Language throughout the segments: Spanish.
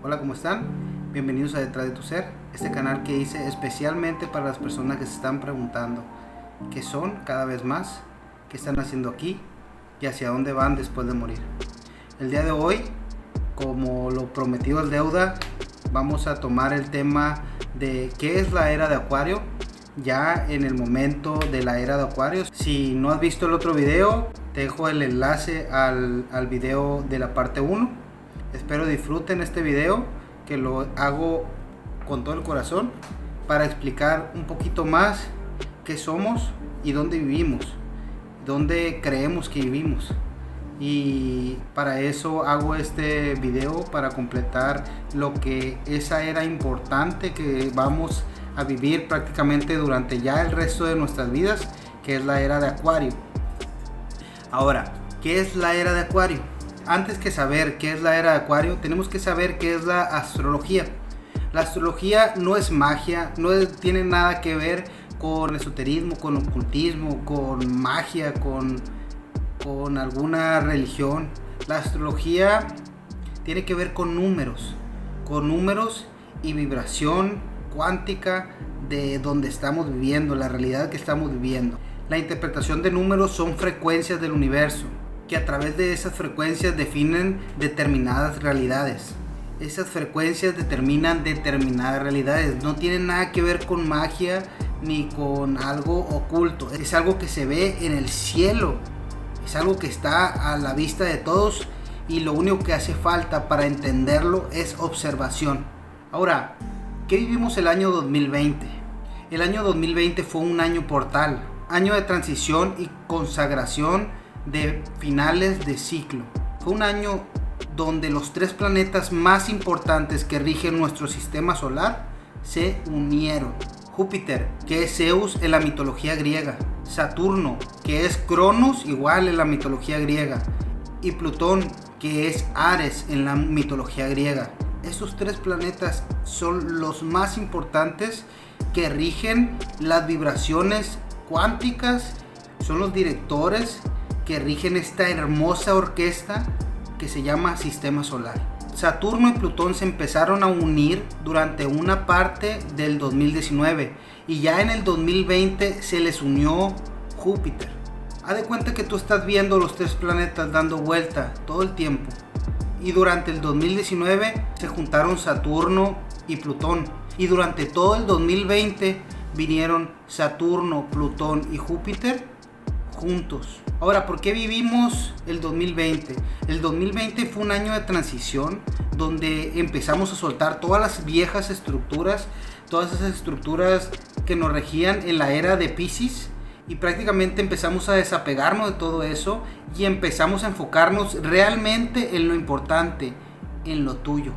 Hola, ¿cómo están? Bienvenidos a Detrás de tu Ser, este canal que hice especialmente para las personas que se están preguntando qué son cada vez más, qué están haciendo aquí y hacia dónde van después de morir. El día de hoy, como lo prometido es deuda, vamos a tomar el tema de qué es la era de Acuario, ya en el momento de la era de Acuario. Si no has visto el otro video, te dejo el enlace al, al video de la parte 1 Espero disfruten este video que lo hago con todo el corazón para explicar un poquito más qué somos y dónde vivimos, dónde creemos que vivimos. Y para eso hago este video para completar lo que esa era importante que vamos a vivir prácticamente durante ya el resto de nuestras vidas, que es la era de Acuario. Ahora, ¿qué es la era de Acuario? Antes que saber qué es la era de Acuario, tenemos que saber qué es la astrología. La astrología no es magia, no tiene nada que ver con esoterismo, con ocultismo, con magia, con, con alguna religión. La astrología tiene que ver con números, con números y vibración cuántica de donde estamos viviendo, la realidad que estamos viviendo. La interpretación de números son frecuencias del universo que a través de esas frecuencias definen determinadas realidades. Esas frecuencias determinan determinadas realidades. No tienen nada que ver con magia ni con algo oculto. Es algo que se ve en el cielo. Es algo que está a la vista de todos y lo único que hace falta para entenderlo es observación. Ahora, ¿qué vivimos el año 2020? El año 2020 fue un año portal, año de transición y consagración de finales de ciclo. Fue un año donde los tres planetas más importantes que rigen nuestro sistema solar se unieron. Júpiter, que es Zeus en la mitología griega. Saturno, que es Cronos, igual en la mitología griega. Y Plutón, que es Ares en la mitología griega. Esos tres planetas son los más importantes que rigen las vibraciones cuánticas, son los directores que rigen esta hermosa orquesta que se llama Sistema Solar. Saturno y Plutón se empezaron a unir durante una parte del 2019 y ya en el 2020 se les unió Júpiter. Haz de cuenta que tú estás viendo los tres planetas dando vuelta todo el tiempo. Y durante el 2019 se juntaron Saturno y Plutón. Y durante todo el 2020 vinieron Saturno, Plutón y Júpiter juntos. Ahora, ¿por qué vivimos el 2020? El 2020 fue un año de transición donde empezamos a soltar todas las viejas estructuras, todas esas estructuras que nos regían en la era de Pisces y prácticamente empezamos a desapegarnos de todo eso y empezamos a enfocarnos realmente en lo importante, en lo tuyo.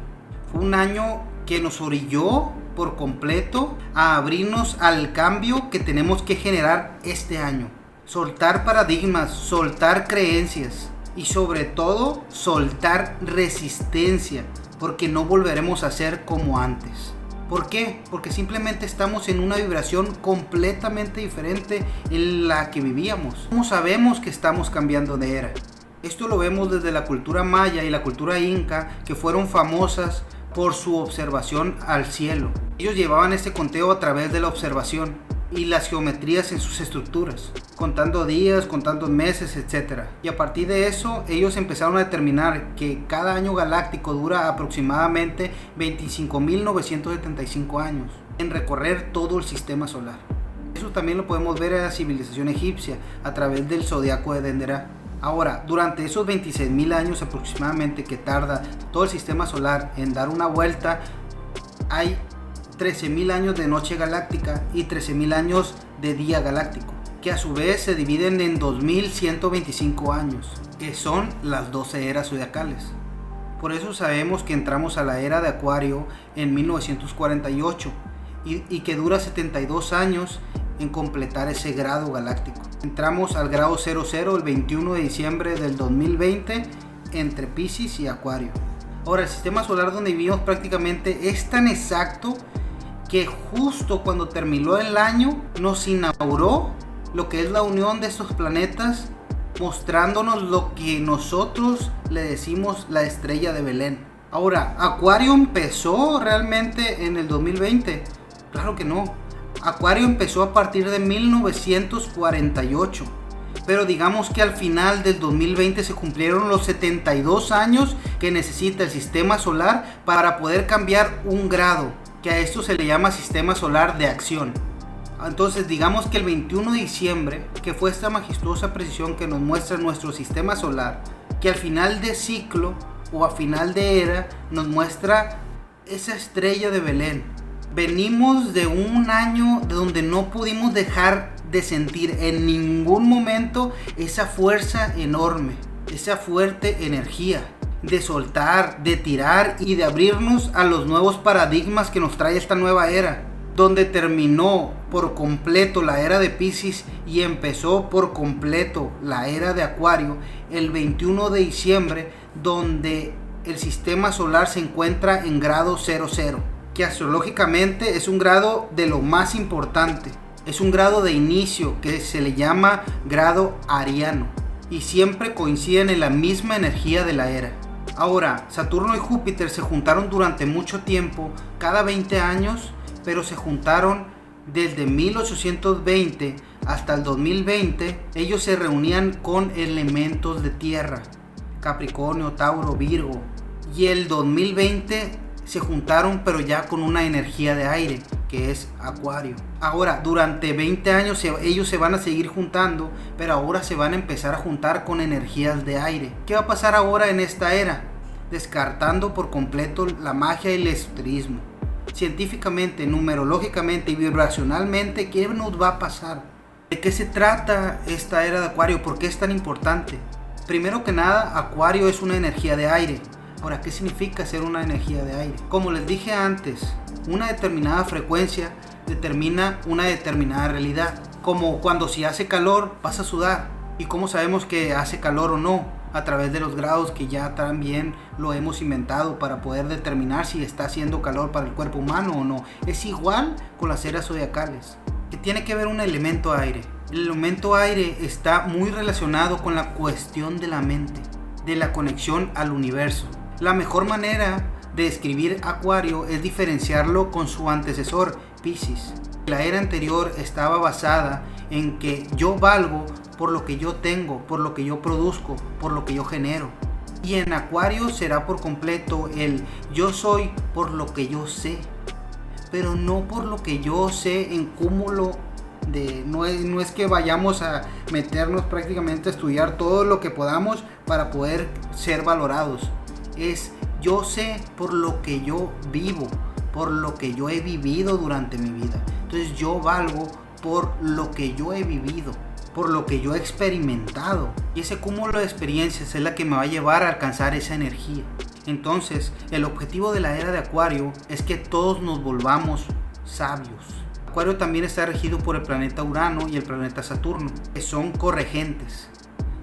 Fue un año que nos orilló por completo a abrirnos al cambio que tenemos que generar este año soltar paradigmas, soltar creencias y sobre todo soltar resistencia, porque no volveremos a ser como antes. ¿Por qué? Porque simplemente estamos en una vibración completamente diferente en la que vivíamos. ¿Cómo sabemos que estamos cambiando de era? Esto lo vemos desde la cultura maya y la cultura inca, que fueron famosas por su observación al cielo. Ellos llevaban este conteo a través de la observación y las geometrías en sus estructuras, contando días, contando meses, etc. Y a partir de eso, ellos empezaron a determinar que cada año galáctico dura aproximadamente 25.975 años en recorrer todo el sistema solar. Eso también lo podemos ver en la civilización egipcia a través del zodiaco de Dendera. Ahora, durante esos 26.000 años aproximadamente que tarda todo el sistema solar en dar una vuelta, hay 13.000 años de noche galáctica y 13.000 años de día galáctico, que a su vez se dividen en 2.125 años, que son las 12 eras zodiacales. Por eso sabemos que entramos a la era de Acuario en 1948 y, y que dura 72 años en completar ese grado galáctico. Entramos al grado 00 el 21 de diciembre del 2020 entre Pisces y Acuario. Ahora, el sistema solar donde vivimos prácticamente es tan exacto que justo cuando terminó el año nos inauguró lo que es la unión de estos planetas, mostrándonos lo que nosotros le decimos la estrella de Belén. Ahora, ¿Acuario empezó realmente en el 2020? Claro que no. Acuario empezó a partir de 1948. Pero digamos que al final del 2020 se cumplieron los 72 años que necesita el sistema solar para poder cambiar un grado, que a esto se le llama sistema solar de acción. Entonces digamos que el 21 de diciembre, que fue esta majestuosa precisión que nos muestra nuestro sistema solar, que al final de ciclo o a final de era nos muestra esa estrella de Belén. Venimos de un año de donde no pudimos dejar de sentir en ningún momento esa fuerza enorme, esa fuerte energía de soltar, de tirar y de abrirnos a los nuevos paradigmas que nos trae esta nueva era donde terminó por completo la era de Pisces y empezó por completo la era de Acuario el 21 de diciembre, donde el sistema solar se encuentra en grado 00, que astrológicamente es un grado de lo más importante. Es un grado de inicio que se le llama grado ariano y siempre coinciden en la misma energía de la era. Ahora, Saturno y Júpiter se juntaron durante mucho tiempo, cada 20 años, pero se juntaron desde 1820 hasta el 2020. Ellos se reunían con elementos de tierra, Capricornio, Tauro, Virgo. Y el 2020 se juntaron pero ya con una energía de aire, que es Acuario. Ahora, durante 20 años ellos se van a seguir juntando, pero ahora se van a empezar a juntar con energías de aire. ¿Qué va a pasar ahora en esta era? Descartando por completo la magia y el esoterismo científicamente, numerológicamente y vibracionalmente, ¿qué nos va a pasar? ¿De qué se trata esta era de Acuario? ¿Por qué es tan importante? Primero que nada, Acuario es una energía de aire. Ahora, ¿qué significa ser una energía de aire? Como les dije antes, una determinada frecuencia determina una determinada realidad. Como cuando si hace calor vas a sudar. ¿Y cómo sabemos que hace calor o no? a través de los grados que ya también lo hemos inventado para poder determinar si está haciendo calor para el cuerpo humano o no. Es igual con las eras zodiacales, que tiene que ver un elemento aire. El elemento aire está muy relacionado con la cuestión de la mente, de la conexión al universo. La mejor manera de escribir Acuario es diferenciarlo con su antecesor, Pisces. La era anterior estaba basada en que yo valgo por lo que yo tengo, por lo que yo produzco, por lo que yo genero. Y en Acuario será por completo el yo soy por lo que yo sé, pero no por lo que yo sé en cúmulo de no es, no es que vayamos a meternos prácticamente a estudiar todo lo que podamos para poder ser valorados. Es yo sé por lo que yo vivo, por lo que yo he vivido durante mi vida. Entonces yo valgo por lo que yo he vivido por lo que yo he experimentado. Y ese cúmulo de experiencias es la que me va a llevar a alcanzar esa energía. Entonces, el objetivo de la era de Acuario es que todos nos volvamos sabios. Acuario también está regido por el planeta Urano y el planeta Saturno, que son corregentes.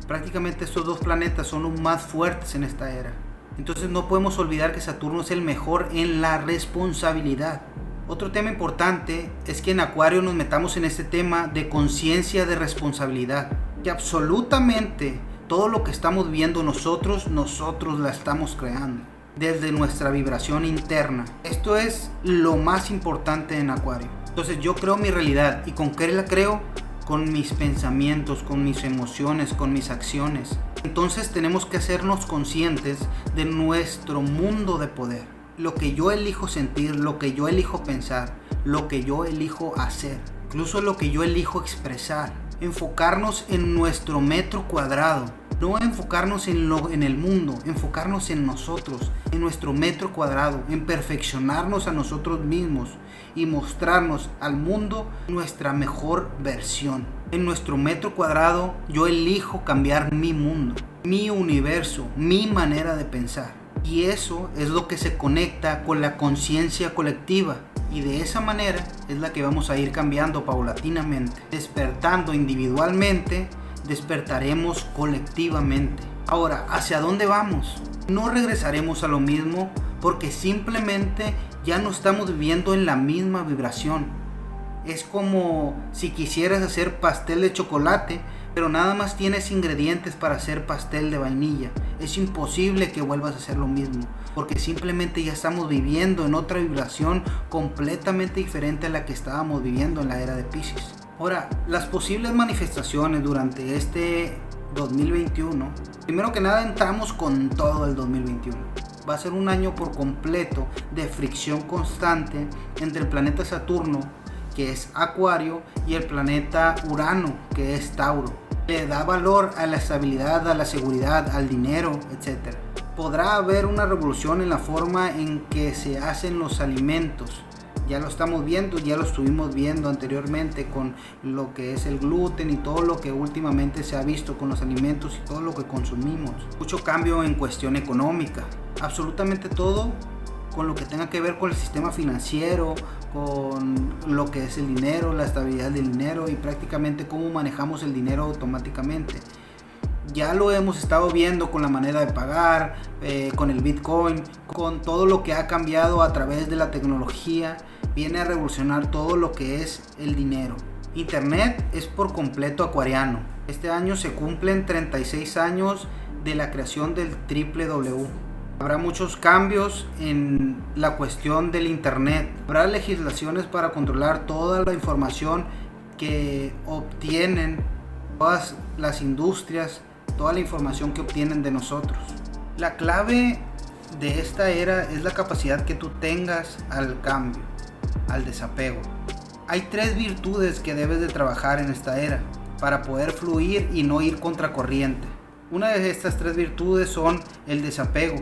Prácticamente estos dos planetas son los más fuertes en esta era. Entonces no podemos olvidar que Saturno es el mejor en la responsabilidad. Otro tema importante es que en Acuario nos metamos en este tema de conciencia de responsabilidad. Que absolutamente todo lo que estamos viendo nosotros, nosotros la estamos creando. Desde nuestra vibración interna. Esto es lo más importante en Acuario. Entonces yo creo mi realidad. ¿Y con qué la creo? Con mis pensamientos, con mis emociones, con mis acciones. Entonces tenemos que hacernos conscientes de nuestro mundo de poder lo que yo elijo sentir, lo que yo elijo pensar, lo que yo elijo hacer, incluso lo que yo elijo expresar. Enfocarnos en nuestro metro cuadrado, no enfocarnos en, lo, en el mundo, enfocarnos en nosotros, en nuestro metro cuadrado, en perfeccionarnos a nosotros mismos y mostrarnos al mundo nuestra mejor versión. En nuestro metro cuadrado yo elijo cambiar mi mundo, mi universo, mi manera de pensar. Y eso es lo que se conecta con la conciencia colectiva. Y de esa manera es la que vamos a ir cambiando paulatinamente. Despertando individualmente, despertaremos colectivamente. Ahora, ¿hacia dónde vamos? No regresaremos a lo mismo porque simplemente ya no estamos viviendo en la misma vibración. Es como si quisieras hacer pastel de chocolate, pero nada más tienes ingredientes para hacer pastel de vainilla. Es imposible que vuelvas a hacer lo mismo, porque simplemente ya estamos viviendo en otra vibración completamente diferente a la que estábamos viviendo en la era de Pisces. Ahora, las posibles manifestaciones durante este 2021, primero que nada entramos con todo el 2021 va a ser un año por completo de fricción constante entre el planeta Saturno, que es Acuario, y el planeta Urano, que es Tauro. Le da valor a la estabilidad, a la seguridad, al dinero, etc. Podrá haber una revolución en la forma en que se hacen los alimentos. Ya lo estamos viendo, ya lo estuvimos viendo anteriormente con lo que es el gluten y todo lo que últimamente se ha visto con los alimentos y todo lo que consumimos. Mucho cambio en cuestión económica absolutamente todo con lo que tenga que ver con el sistema financiero, con lo que es el dinero, la estabilidad del dinero y prácticamente cómo manejamos el dinero automáticamente. Ya lo hemos estado viendo con la manera de pagar, eh, con el Bitcoin, con todo lo que ha cambiado a través de la tecnología, viene a revolucionar todo lo que es el dinero. Internet es por completo acuariano. Este año se cumplen 36 años de la creación del triple W Habrá muchos cambios en la cuestión del Internet. Habrá legislaciones para controlar toda la información que obtienen todas las industrias, toda la información que obtienen de nosotros. La clave de esta era es la capacidad que tú tengas al cambio, al desapego. Hay tres virtudes que debes de trabajar en esta era para poder fluir y no ir contracorriente. Una de estas tres virtudes son el desapego,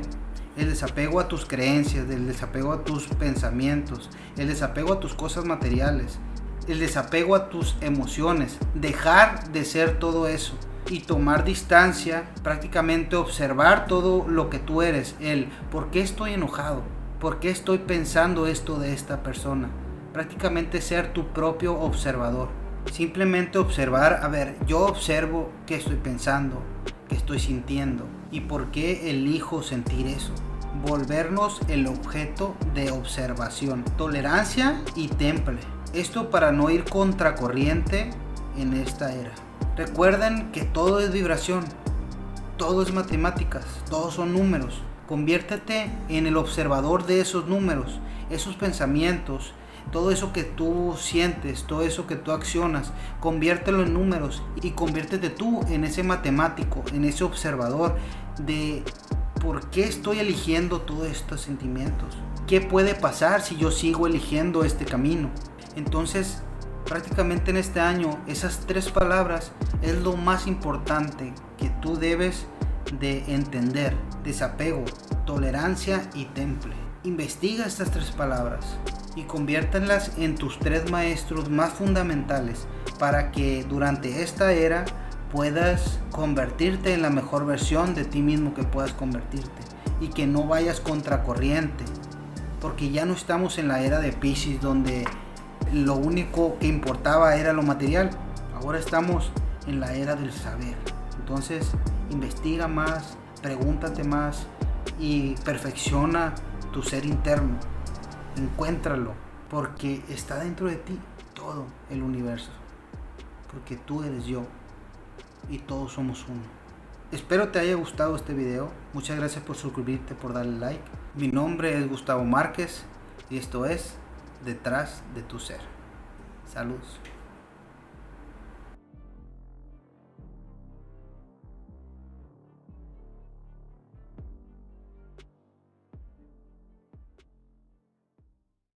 el desapego a tus creencias, el desapego a tus pensamientos, el desapego a tus cosas materiales, el desapego a tus emociones, dejar de ser todo eso y tomar distancia, prácticamente observar todo lo que tú eres, el por qué estoy enojado, por qué estoy pensando esto de esta persona, prácticamente ser tu propio observador. Simplemente observar, a ver, yo observo qué estoy pensando, qué estoy sintiendo y por qué elijo sentir eso volvernos el objeto de observación, tolerancia y temple. Esto para no ir contracorriente en esta era. Recuerden que todo es vibración, todo es matemáticas, todos son números. Conviértete en el observador de esos números, esos pensamientos, todo eso que tú sientes, todo eso que tú accionas, conviértelo en números y conviértete tú en ese matemático, en ese observador de ¿por qué estoy eligiendo todos estos sentimientos? ¿Qué puede pasar si yo sigo eligiendo este camino? Entonces, prácticamente en este año, esas tres palabras es lo más importante que tú debes de entender. Desapego, tolerancia y temple. Investiga estas tres palabras y conviértanlas en tus tres maestros más fundamentales para que durante esta era puedas convertirte en la mejor versión de ti mismo que puedas convertirte y que no vayas contracorriente porque ya no estamos en la era de Pisces donde lo único que importaba era lo material. Ahora estamos en la era del saber. Entonces investiga más pregúntate más y perfecciona tu ser interno encuéntralo porque está dentro de ti todo el universo porque tú eres yo y todos somos uno. Espero te haya gustado este video. Muchas gracias por suscribirte, por darle like. Mi nombre es Gustavo Márquez y esto es Detrás de tu Ser. Saludos.